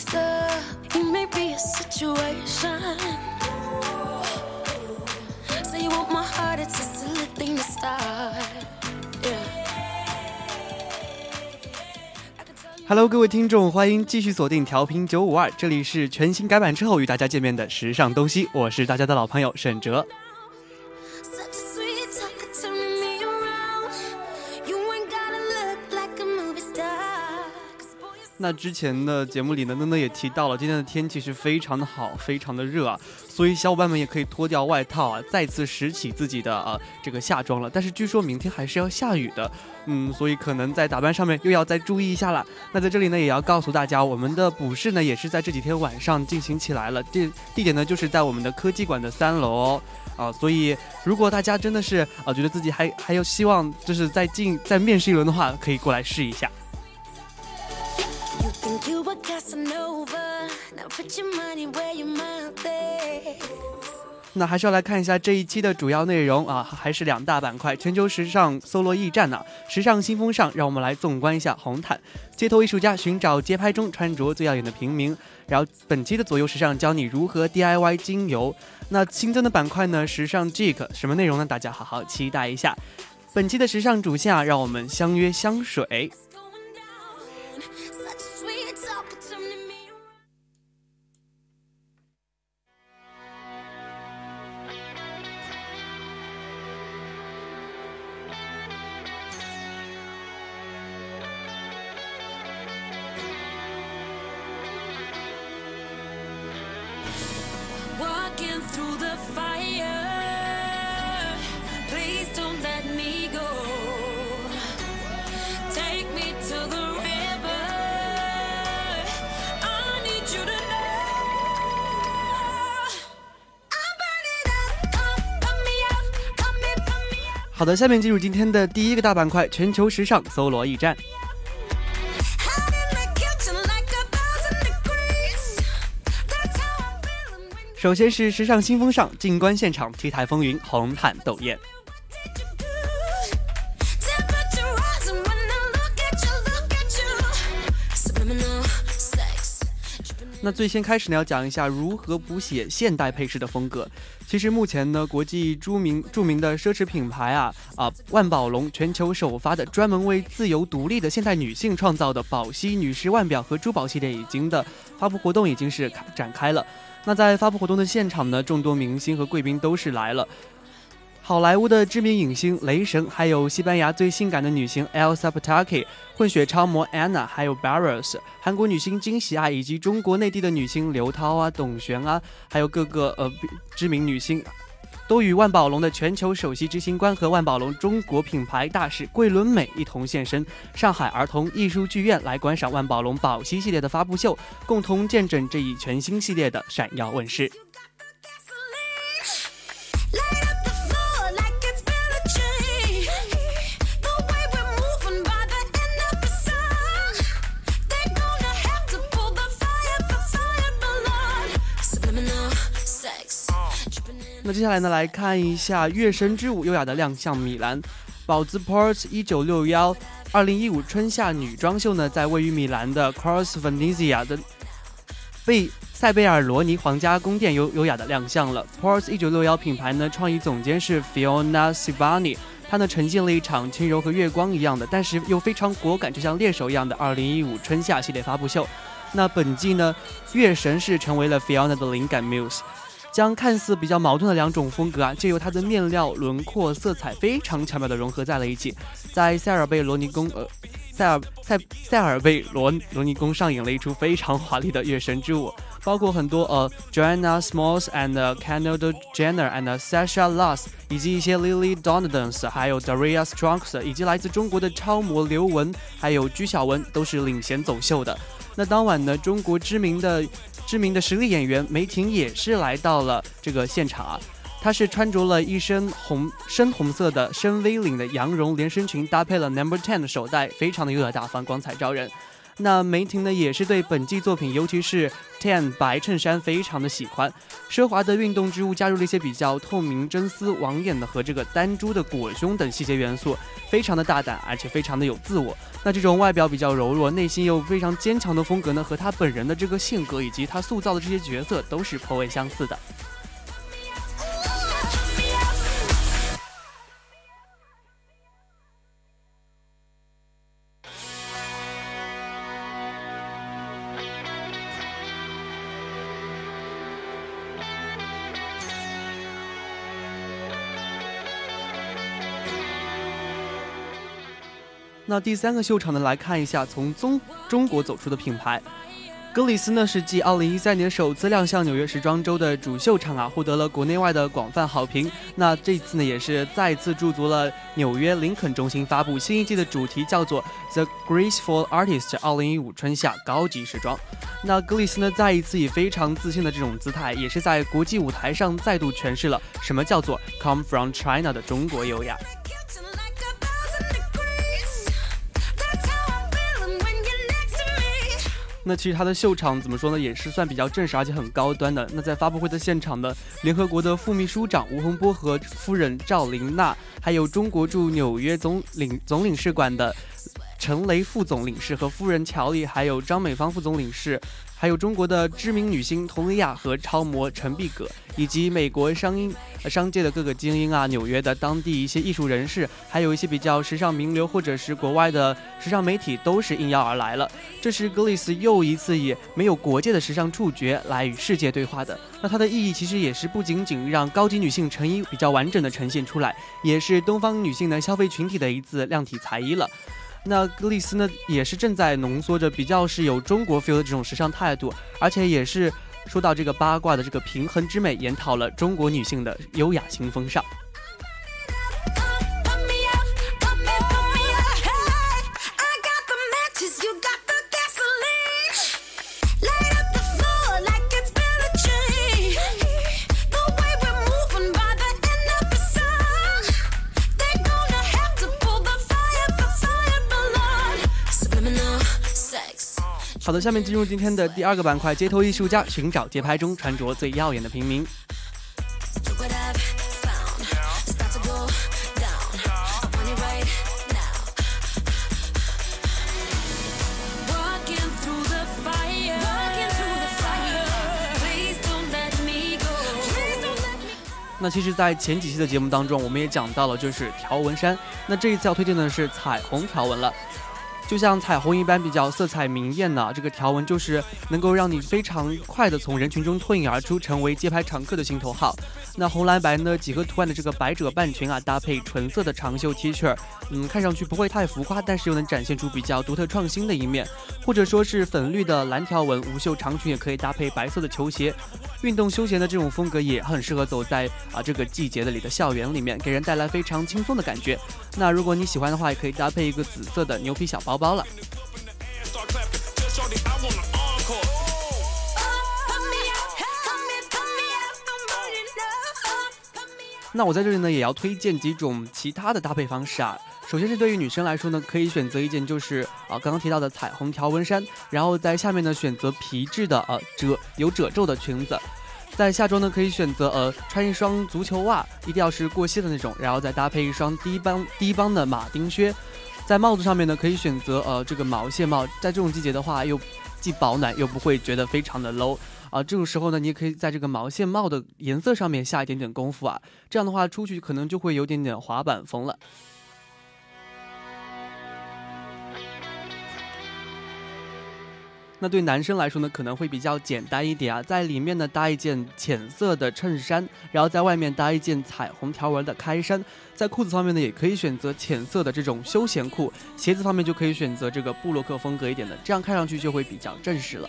My sleeves up. You may be a situation. Say you want my heart, it's a silly thing to start. Yeah. I can tell you- Hello，各位听众，欢迎继续锁定调频九五二，这里是全新改版之后与大家见面的时尚东西，我是大家的老朋友沈哲。那之前的节目里呢，嫩嫩也提到了，今天的天气是非常的好，非常的热啊，所以小伙伴们也可以脱掉外套啊，再次拾起自己的呃这个夏装了。但是据说明天还是要下雨的，嗯，所以可能在打扮上面又要再注意一下了。那在这里呢，也要告诉大家，我们的补试呢也是在这几天晚上进行起来了，地地点呢就是在我们的科技馆的三楼哦。啊，所以如果大家真的是啊觉得自己还还有希望，就是再进再面试一轮的话，可以过来试一下。You think you a Casanova? Now put your money where your mouth is. 那还是要来看一下这一期的主要内容啊，还是两大板块：全球时尚搜罗驿站呐、时尚新风尚。让我们来纵观一下红毯，街头艺术家寻找街拍中穿着最耀眼的平民。然后本期的左右时尚教你如何 DIY 精油。那新增的板块呢，时尚 Geek 什么内容呢？大家好好期待一下。本期的时尚主线啊，让我们相约香水。好的，下面进入今天的第一个大板块——全球时尚搜罗驿站。首先是时尚新风尚，静观现场，T 台风云，红毯斗艳。那最先开始呢，要讲一下如何谱写现代配饰的风格。其实目前呢，国际著名著名的奢侈品牌啊啊，万宝龙全球首发的专门为自由独立的现代女性创造的宝熹女士腕表和珠宝系列已经的发布活动已经是展开了。那在发布活动的现场呢，众多明星和贵宾都是来了。好莱坞的知名影星雷神，还有西班牙最性感的女星 Elsa Pataki，混血超模 Anna，还有 Barros，韩国女星金喜爱，以及中国内地的女星刘涛啊、董璇啊，还有各个呃知名女星，都与万宝龙的全球首席执行官和万宝龙中国品牌大使桂纶镁一同现身上海儿童艺术剧院来观赏万宝龙宝希系列的发布秀，共同见证这一全新系列的闪耀问世。那接下来呢，来看一下月神之舞优雅的亮相米兰，宝姿 Port 一九六幺二零一五春夏女装秀呢，在位于米兰的 Cross Venezia 的贝塞贝尔罗尼皇家宫殿优优雅的亮相了。Port 一九六幺品牌呢，创意总监是 Fiona Sibani。它呢呈现了一场轻柔和月光一样的，但是又非常果敢，就像猎手一样的2015春夏系列发布秀。那本季呢，月神是成为了 Fiona 的灵感 muse。将看似比较矛盾的两种风格啊，借由它的面料、轮廓、色彩非常巧妙的融合在了一起，在塞尔贝罗尼宫呃。塞尔塞塞尔贝罗罗尼宫上演了一出非常华丽的月神之舞，包括很多呃 Joanna Smalls and Kendall Jenner and Sasha Lass，以及一些 Lily Donaldson，还有 Daria Strunks，以及来自中国的超模刘雯，还有鞠晓雯都是领衔走秀的。那当晚呢，中国知名的知名的实力演员梅婷也是来到了这个现场啊。她是穿着了一身红深红色的深 V 领的羊绒连身裙，搭配了 Number Ten 的手袋，非常的优雅大方，光彩照人。那梅婷呢，也是对本季作品，尤其是 Ten 白衬衫非常的喜欢。奢华的运动织物加入了一些比较透明真丝网眼的和这个单珠的裹胸等细节元素，非常的大胆，而且非常的有自我。那这种外表比较柔弱，内心又非常坚强的风格呢，和她本人的这个性格以及她塑造的这些角色都是颇为相似的。那第三个秀场呢，来看一下从中中国走出的品牌。格里斯呢是继2013年首次亮相纽约时装周的主秀场啊，获得了国内外的广泛好评。那这次呢也是再次驻足了纽约林肯中心，发布新一季的主题叫做 The Graceful Artist 2015春夏高级时装。那格里斯呢再一次以非常自信的这种姿态，也是在国际舞台上再度诠释了什么叫做 Come from China 的中国优雅。那其实它的秀场怎么说呢，也是算比较正式而且很高端的。那在发布会的现场呢，联合国的副秘书长吴洪波和夫人赵琳娜，还有中国驻纽约总领总领事馆的陈雷副总领事和夫人乔丽，还有张美芳副总领事。还有中国的知名女星佟丽娅和超模陈碧葛，以及美国商英、商界的各个精英啊，纽约的当地一些艺术人士，还有一些比较时尚名流或者是国外的时尚媒体，都是应邀而来了。这是格里斯又一次以没有国界的时尚触觉来与世界对话的。那它的意义其实也是不仅仅让高级女性成衣比较完整的呈现出来，也是东方女性的消费群体的一次量体裁衣了。那格丽斯呢，也是正在浓缩着比较是有中国 feel 的这种时尚态度，而且也是说到这个八卦的这个平衡之美，研讨了中国女性的优雅新风尚。好的下面进入今天的第二个板块街头艺术家寻找街拍中穿着最耀眼的平民。那其实在前几期的节目当中我们也讲到了就是条纹衫。那这一次要推荐的是彩虹条纹了。就像彩虹一般比较色彩明艳呢，这个条纹就是能够让你非常快的从人群中脱颖而出，成为街拍常客的心头好。那红蓝白呢几何图案的这个百褶半裙啊，搭配纯色的长袖 T 恤，嗯，看上去不会太浮夸，但是又能展现出比较独特创新的一面。或者说是粉绿的蓝条纹无袖长裙，也可以搭配白色的球鞋。运动休闲的这种风格也很适合走在啊这个季节的里的校园里面，给人带来非常轻松的感觉。那如果你喜欢的话，也可以搭配一个紫色的牛皮小包包了。那我在这里呢，也要推荐几种其他的搭配方式啊。首先是对于女生来说呢，可以选择一件就是啊刚刚提到的彩虹条纹衫，然后在下面呢选择皮质的呃褶有褶皱的裙子。在下装呢，可以选择呃穿一双足球袜，一定要是过膝的那种，然后再搭配一双低帮低帮的马丁靴。在帽子上面呢，可以选择呃这个毛线帽，在这种季节的话，又既保暖又不会觉得非常的 low 啊。这种时候呢，你也可以在这个毛线帽的颜色上面下一点点功夫啊，这样的话出去可能就会有点点滑板风了。那对男生来说呢，可能会比较简单一点啊，在里面呢搭一件浅色的衬衫，然后在外面搭一件彩虹条纹的开衫。在裤子方面呢，也可以选择浅色的这种休闲裤，鞋子方面就可以选择这个布洛克风格一点的，这样看上去就会比较正式了。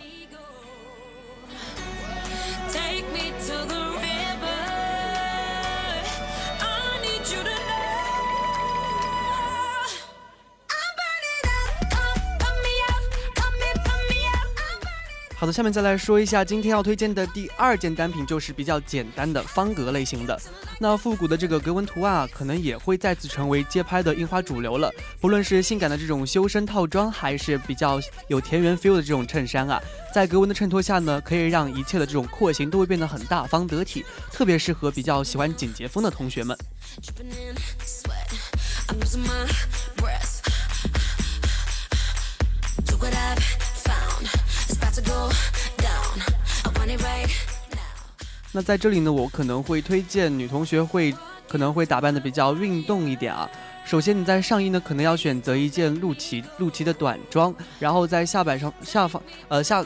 好的，下面再来说一下今天要推荐的第二件单品，就是比较简单的方格类型的。那复古的这个格纹图案啊，可能也会再次成为街拍的印花主流了。不论是性感的这种修身套装，还是比较有田园 feel 的这种衬衫啊，在格纹的衬托下呢，可以让一切的这种廓形都会变得很大方得体，特别适合比较喜欢简洁风的同学们。那在这里呢，我可能会推荐女同学会可能会打扮的比较运动一点啊。首先你在上衣呢，可能要选择一件露脐露脐的短装，然后在下摆上下方呃下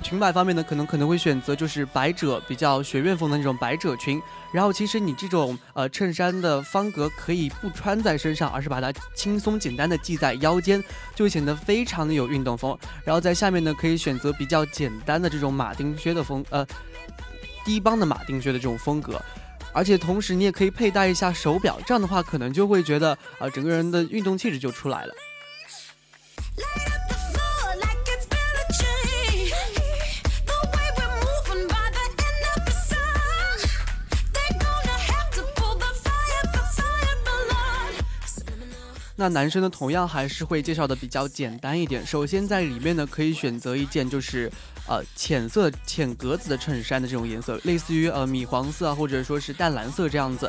裙摆方面呢，可能可能会选择就是百褶比较学院风的那种百褶裙。然后其实你这种呃衬衫的方格可以不穿在身上，而是把它轻松简单的系在腰间，就会显得非常的有运动风。然后在下面呢，可以选择比较简单的这种马丁靴的风呃低帮的马丁靴的这种风格。而且同时，你也可以佩戴一下手表，这样的话可能就会觉得啊、整个人的运动气质就出来了。那男生呢，同样还是会介绍的比较简单一点。首先在里面呢，可以选择一件就是呃浅色浅格子的衬衫的这种颜色，类似于呃米黄色啊，或者说是淡蓝色这样子。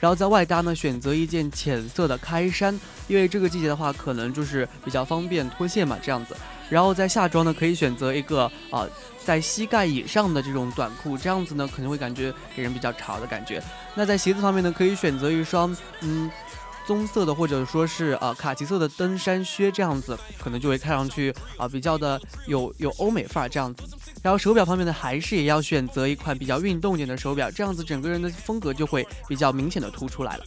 然后在外搭呢，选择一件浅色的开衫，因为这个季节的话，可能就是比较方便脱线嘛，这样子。然后在下装呢，可以选择一个啊、呃在膝盖以上的这种短裤，这样子呢，可能会感觉给人比较潮的感觉。那在鞋子方面呢，可以选择一双嗯棕色的或者说是呃卡其色的登山靴，这样子可能就会看上去啊、比较的有有欧美范儿这样子。然后手表方面呢，还是也要选择一款比较运动点的手表，这样子整个人的风格就会比较明显的突出来了。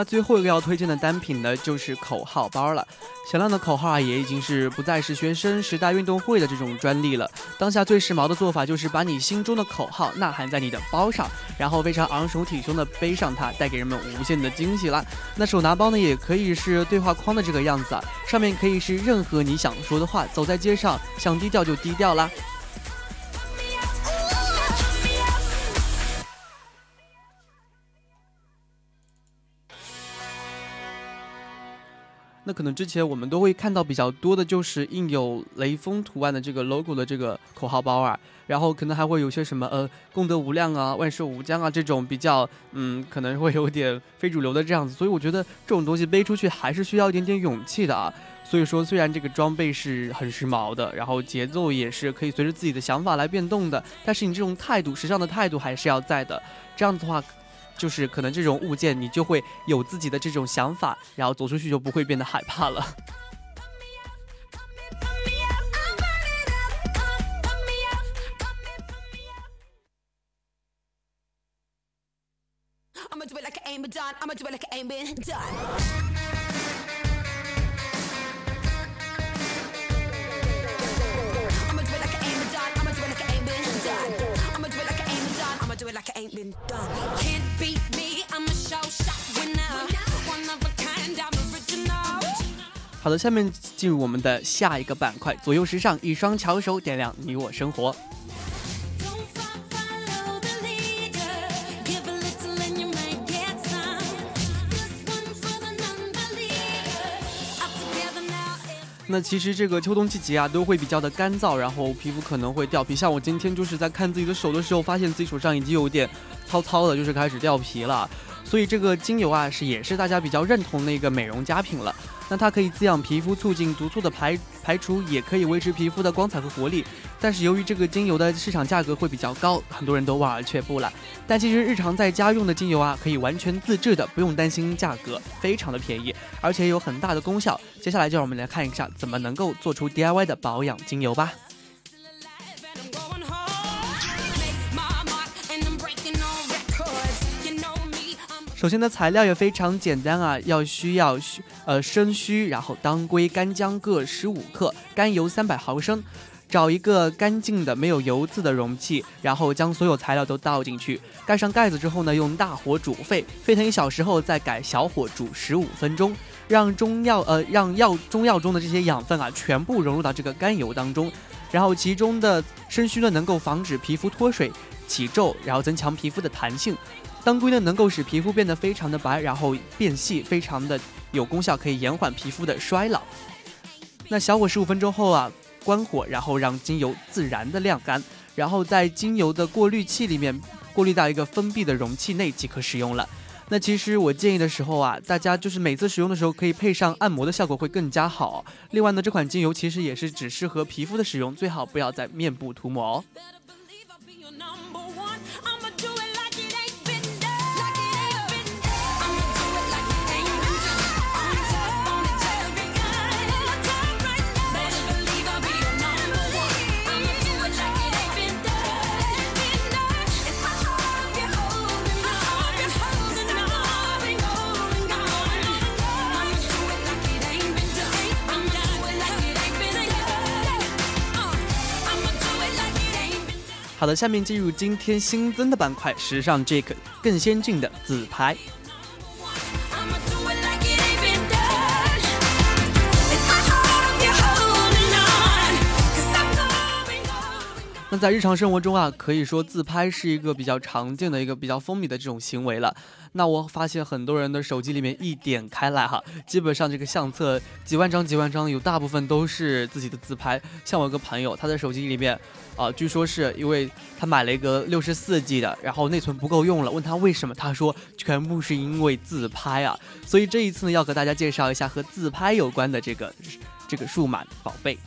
那最后一个要推荐的单品呢，就是口号包了。响亮的口号啊，也已经是不再是学生时代运动会的这种专利了。当下最时髦的做法就是把你心中的口号呐喊在你的包上，然后非常昂首挺胸的背上它，带给人们无限的惊喜啦。那手拿包呢，也可以是对话框的这个样子啊，上面可以是任何你想说的话，走在街上想低调就低调啦。那可能之前我们都会看到比较多的，就是印有雷锋图案的这个 logo 的这个口号包啊，然后可能还会有些什么呃功德无量啊、万寿无疆啊这种比较嗯可能会有点非主流的这样子，所以我觉得这种东西背出去还是需要一点点勇气的啊。所以说，虽然这个装备是很时髦的，然后节奏也是可以随着自己的想法来变动的，但是你这种态度、时尚的态度还是要在的。这样子的话，就是可能这种物件你就会有自己的这种想法，然后走出去就不会变得害怕了。Do it like it ain't been done. Can't beat me. I'm a show shot winner. One of a kind. I'm original. 好的，下面进入我们的下一个板块，左右时尚，一双巧手点亮你我生活。那其实这个秋冬季节啊，都会比较的干燥，然后皮肤可能会掉皮。像我今天就是在看自己的手的时候，发现自己手上已经有点糙糙的，就是开始掉皮了。所以这个精油啊，是也是大家比较认同的一个美容佳品了。那它可以滋养皮肤，促进毒素的排排除，也可以维持皮肤的光彩和活力。但是由于这个精油的市场价格会比较高，很多人都望而却步了。但其实日常在家用的精油啊，可以完全自制的，不用担心价格，非常的便宜，而且有很大的功效。接下来就让我们来看一下怎么能够做出 DIY 的保养精油吧。首先呢材料也非常简单啊，要需要须呃生须，然后当归、干姜各十五克，甘油三百毫升。找一个干净的、没有油渍的容器，然后将所有材料都倒进去，盖上盖子之后呢，用大火煮沸，沸腾一小时后再改小火煮十五分钟，让中药呃让药中药中的这些养分啊全部融入到这个甘油当中，然后其中的生须呢能够防止皮肤脱水、起皱，然后增强皮肤的弹性。当归呢能够使皮肤变得非常的白，然后变细，非常的有功效，可以延缓皮肤的衰老。那小火十五分钟后啊，关火，然后让精油自然的晾干，然后在精油的过滤器里面过滤到一个封闭的容器内即可使用了。那其实我建议的时候啊，大家就是每次使用的时候可以配上按摩的效果会更加好。另外呢，这款精油其实也是只适合皮肤的使用，最好不要在面部涂抹哦。好的，下面进入今天新增的板块——时尚 Jake 更先进的自拍。那在日常生活中啊，可以说自拍是一个比较常见的一个比较风靡的这种行为了。那我发现很多人的手机里面一点开来哈，基本上这个相册几万张几万张，有大部分都是自己的自拍。像我有个朋友，他的手机里面，啊、据说是因为他买了一个六十四 G 的，然后内存不够用了，问他为什么，他说全部是因为自拍啊。所以这一次呢，要和大家介绍一下和自拍有关的这个这个数码宝贝。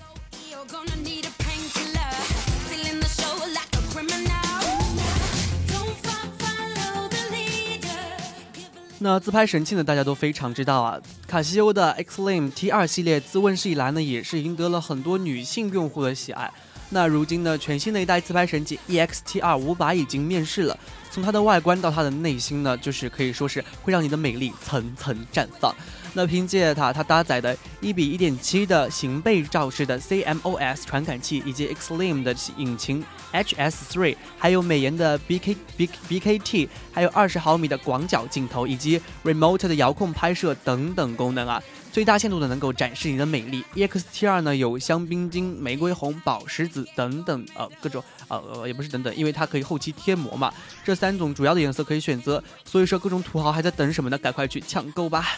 那自拍神器呢，大家都非常知道啊。卡西欧的 X-LIME T2 系列自问世以来呢，也是赢得了很多女性用户的喜爱。那如今呢，全新的一代自拍神器 EXT 二五百已经面世了。从它的外观到它的内心呢，就是可以说是会让你的美丽层层绽放。那凭借它，它搭载的1比1.7的型背照式的 CMOS 传感器，以及 X-LIM 的引擎 HS3，还有美颜的 BK B BKT，还有20毫米的广角镜头，以及 Remote 的遥控拍摄等等功能啊，最大限度的能够展示你的美丽。，EXT 二呢有香槟金、玫瑰红、宝石紫等等呃各种呃呃也不是等等，因为它可以后期贴膜嘛，这三种主要的颜色可以选择，所以说各种土豪还在等什么呢？赶快去抢购吧！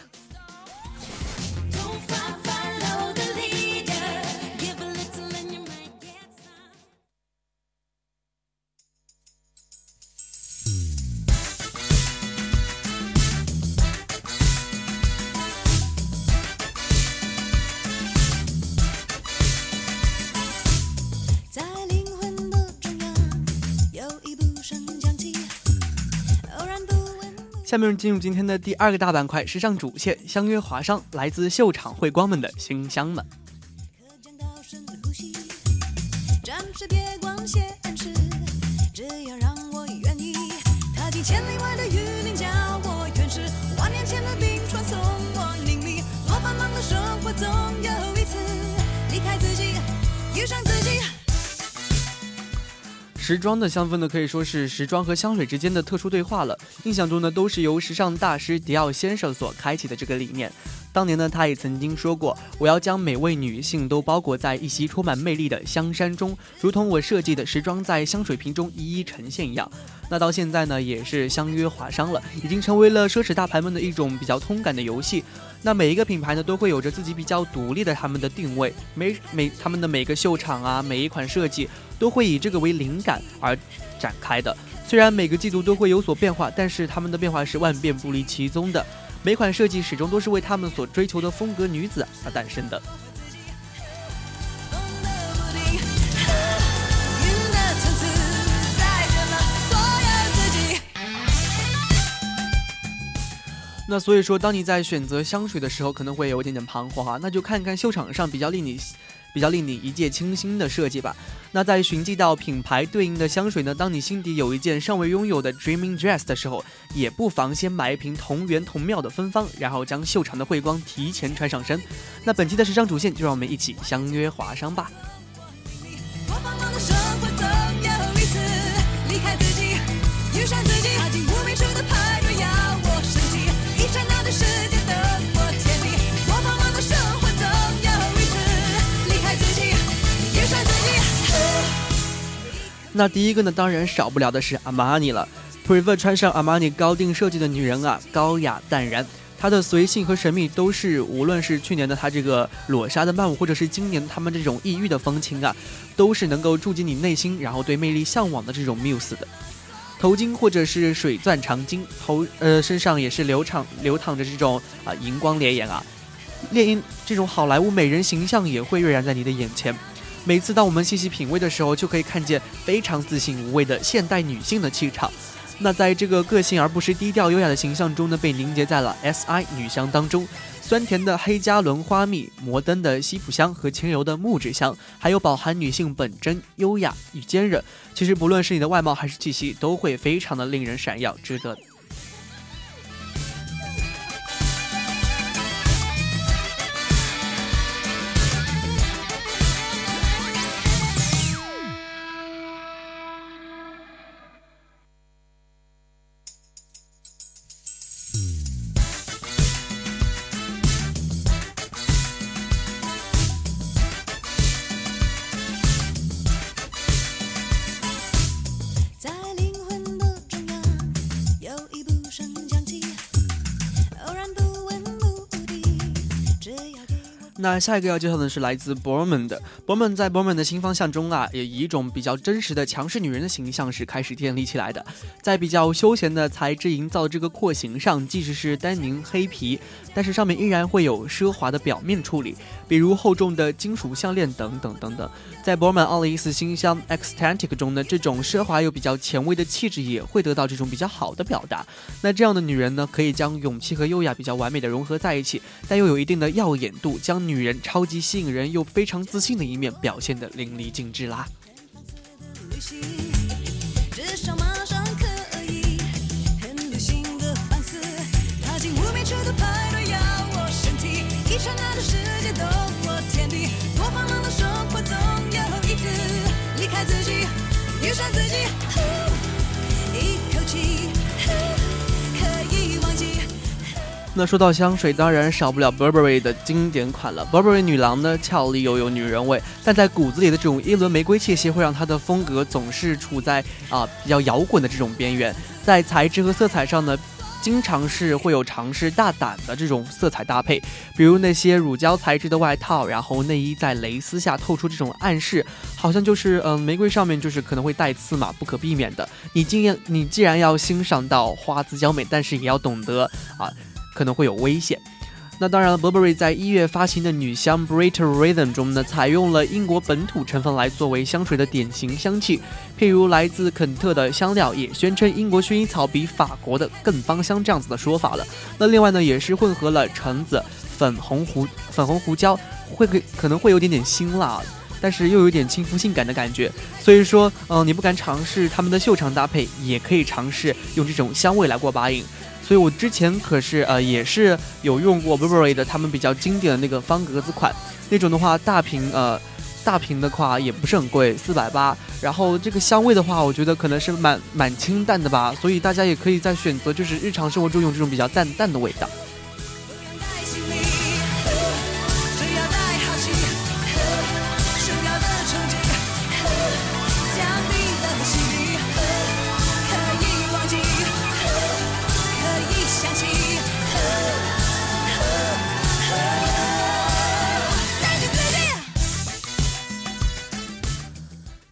下面进入今天的第二个大板块——时尚主线，相约华商，来自秀场会光们的新香们。遇上自己。时装的香氛呢，可以说是时装和香水之间的特殊对话了。印象中呢，都是由时尚大师迪奥先生所开启的这个理念。当年呢，他也曾经说过：“我要将每位女性都包裹在一袭充满魅力的香衫中，如同我设计的时装在香水瓶中一一呈现一样。”那到现在呢，也是相约华商了，已经成为了奢侈大牌们的一种比较通感的游戏。那每一个品牌呢，都会有着自己比较独立的他们的定位，每每他们的每个秀场啊，每一款设计都会以这个为灵感而展开的。虽然每个季度都会有所变化，但是他们的变化是万变不离其宗的。每款设计始终都是为他们所追求的风格女子而诞生的。那所以说，当你在选择香水的时候，可能会有一点点彷徨啊，那就看看秀场上比较令你。比较令你一见倾心的设计吧。那在寻迹到品牌对应的香水呢，当你心底有一件尚未拥有的 Dreaming Dress 的时候，也不妨先买一瓶同源同妙的芬芳，然后将秀场的慧光提前穿上身。那本期的时尚主线，就让我们一起相约华商吧。离开自己，遇上自己，踏进无名处的派那第一个呢，当然少不了的是阿玛尼了。Prefer 穿上阿玛尼高定设计的女人啊，高雅淡然。她的随性和神秘都是，无论是去年的她这个裸纱的曼舞，或者是今年他们这种异域的风情啊，都是能够触及你内心，然后对魅力向往的这种 muse 的。头巾或者是水钻长巾，头呃身上也是流淌流淌着这种啊荧光烈焰啊，猎鹰这种好莱坞美人形象也会跃然在你的眼前。每次当我们细细品味的时候，就可以看见非常自信无畏的现代女性的气场。那在这个个性而不失低调优雅的形象中呢，被凝结在了 S.I 女香当中。酸甜的黑加仑花蜜、摩登的西普香和轻柔的木质香，还有饱含女性本真、优雅与坚韧。其实不论是你的外貌还是气息，都会非常的令人闪耀，值得。那下一个要介绍的是来自 Borman 的 Borman，在 Borman 的新方向中啊，也以一种比较真实的强势女人的形象是开始建立起来的。在比较休闲的材质营造这个廓形上，即使是丹宁黑皮，但是上面依然会有奢华的表面处理，比如厚重的金属项链等等等等。在 Borman 奥利斯新香 Ecstatic 中呢，这种奢华又比较前卫的气质也会得到这种比较好的表达。那这样的女人呢，可以将勇气和优雅比较完美的融合在一起，但又有一定的耀眼度，将女人人超级吸引人又非常自信的一面表现得淋漓尽致啦。自己，遇上自己，呼一口气呼。那说到香水，当然少不了 Burberry 的经典款了。Burberry 女郎呢，俏丽又有女人味，但在骨子里的这种耶伦玫瑰气息，会让她的风格总是处在啊、比较摇滚的这种边缘。在材质和色彩上呢，经常是会有尝试大胆的这种色彩搭配，比如那些乳胶材质的外套，然后内衣在蕾丝下透出这种暗示，好像就是嗯、玫瑰上面就是可能会带刺嘛，不可避免的。你既然你既然要欣赏到花姿娇美，但是也要懂得啊。可能会有危险。那当然了，Burberry 在一月发行的女香 Brit Rhythm 中呢，采用了英国本土成分来作为香水的典型香气，譬如来自肯特的香料，也宣称英国薰衣草比法国的更芳香这样子的说法了。那另外呢，也是混合了橙子、粉红胡粉红胡椒，会可可能会有点点辛辣。但是又有点轻浮性感的感觉，所以说，嗯、你不敢尝试他们的秀场搭配，也可以尝试用这种香味来过把瘾。所以我之前可是呃也是有用过 Burberry 的他们比较经典的那个方格子款，那种的话大瓶呃大瓶的话也不是很贵，四百八。然后这个香味的话，我觉得可能是蛮蛮清淡的吧，所以大家也可以在选择就是日常生活中用这种比较淡淡的味道。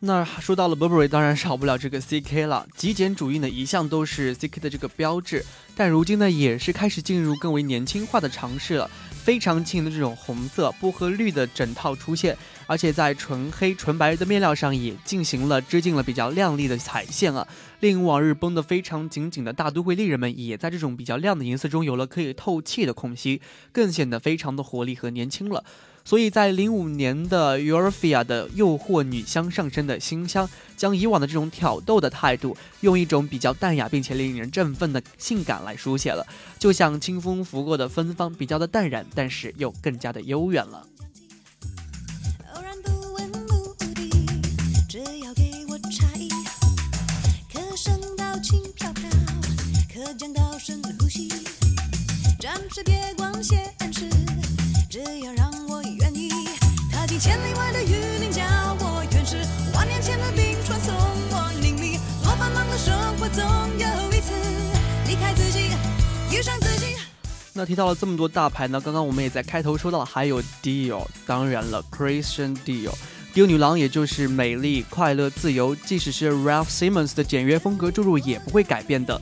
那说到了 Burberry，当然少不了这个 CK 了。极简主义呢，一向都是 CK 的这个标志，但如今呢，也是开始进入更为年轻化的尝试了。非常轻的这种红色、薄荷绿的整套出现，而且在纯黑、纯白的面料上也进行了织进了比较亮丽的彩线啊，令往日绷得非常紧紧的大都会丽人们，也在这种比较亮的颜色中有了可以透气的空隙，更显得非常的活力和年轻了。所以在零五年的 Eurofia 的诱惑女香上身的新香，将以往的这种挑逗的态度，用一种比较淡雅并且令人振奋的性感来书写了，就像清风拂过的芬芳，比较的淡然，但是又更加的悠远了。千里外的雨林，叫我原始。万年前的冰川送我淋漓。多繁忙的生活，总有一次离开自己，遇上自己。那提到了这么多大牌呢，刚刚我们也在开头说到了，还有 Dior，当然了，Christian Dior。Dior 女郎也就是美丽、快乐、自由，即使是 Ralph Simmons 的简约风格注入也不会改变的。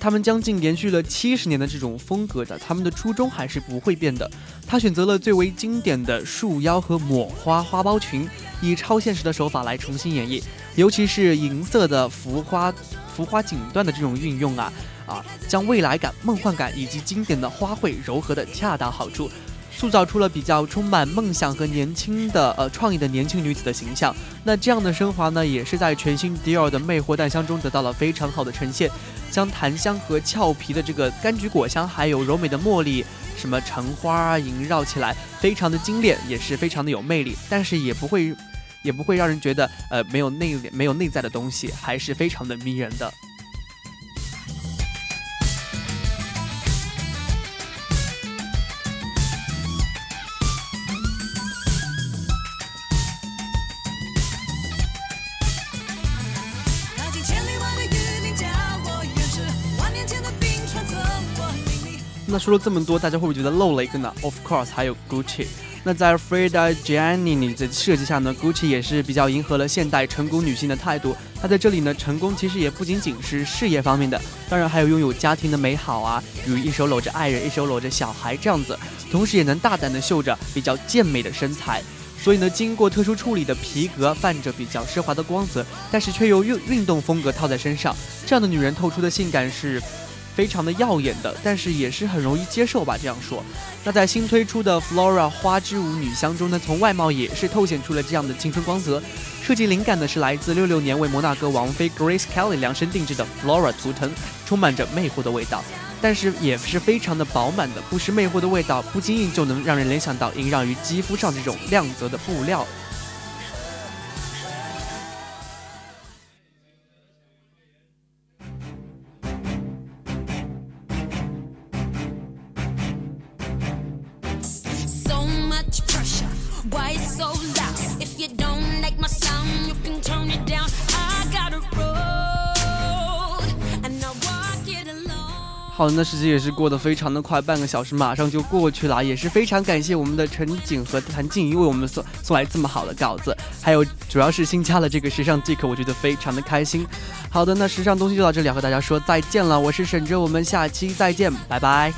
他们将近延续了七十年的这种风格的，他们的初衷还是不会变的。他选择了最为经典的束腰和抹花花苞裙，以超现实的手法来重新演绎，尤其是银色的浮花浮花锦缎的这种运用啊啊，将未来感、梦幻感以及经典的花卉糅合的恰到好处。塑造出了比较充满梦想和年轻的呃创意的年轻女子的形象。那这样的升华呢，也是在全新迪奥的魅惑淡香中得到了非常好的呈现，将檀香和俏皮的这个柑橘果香，还有柔美的茉莉、什么橙花啊萦绕起来，非常的精炼，也是非常的有魅力，但是也不会也不会让人觉得呃没有内没有内在的东西，还是非常的迷人的。那说了这么多，大家会不会觉得漏了一个呢？Of course，还有 Gucci。那在 Frida Giannini 的设计下呢，Gucci 也是比较迎合了现代成功女性的态度。她在这里呢，成功其实也不仅仅是事业方面的，当然还有拥有家庭的美好啊，比如一手搂着爱人，一手搂着小孩这样子，同时也能大胆的秀着比较健美的身材。所以呢，经过特殊处理的皮革泛着比较奢华的光泽，但是却又运运动风格套在身上，这样的女人透出的性感是非常的耀眼的，但是也是很容易接受吧。这样说，那在新推出的 Flora 花之舞女香中呢，从外貌也是透显出了这样的青春光泽。设计灵感呢是来自六六年为摩纳哥王妃 Grace Kelly 量身定制的 Flora 图腾，充满着魅惑的味道，但是也是非常的饱满的，不失魅惑的味道，不经意就能让人联想到萦绕于肌肤上这种亮泽的布料。好的，那时间也是过得非常的快，半个小时马上就过去了，也是非常感谢我们的陈景和谭静怡为我们送送来这么好的稿子，还有主要是新加了这个时尚 Dick，我觉得非常的开心。好的，那时尚东西就到这里，要和大家说再见了，我是沈哲，我们下期再见，拜拜。